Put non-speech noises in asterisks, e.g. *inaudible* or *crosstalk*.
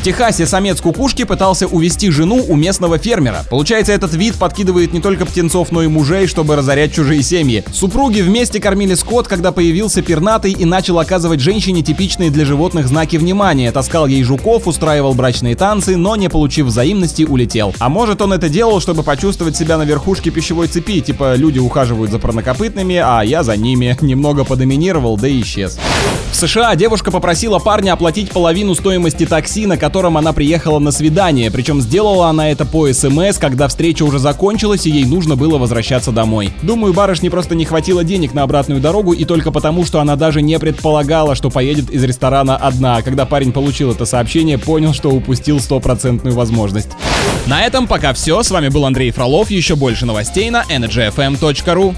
В Техасе самец кукушки пытался увести жену у местного фермера. Получается, этот вид подкидывает не только птенцов, но и мужей, чтобы разорять чужие семьи. Супруги вместе кормили скот, когда появился пернатый и начал оказывать женщине типичные для животных знаки внимания. Таскал ей жуков, устраивал брачные танцы, но не получив взаимности, улетел. А может он это делал, чтобы почувствовать себя на верхушке пищевой цепи, типа люди ухаживают за парнокопытными, а я за ними. *laughs* Немного подоминировал, да и исчез. В США девушка попросила парня оплатить половину стоимости такси, на котором она приехала на свидание. Причем сделала она это по СМС, когда встреча уже закончилась и ей нужно было возвращаться домой. Думаю, барышне просто не хватило денег на обратную дорогу и только потому, что она даже не предполагала, что поедет из ресторана одна. Когда парень получил это сообщение, понял, что упустил стопроцентную возможность. На этом пока все. С вами был Андрей Фролов. Еще больше новостей на energyfm.ru.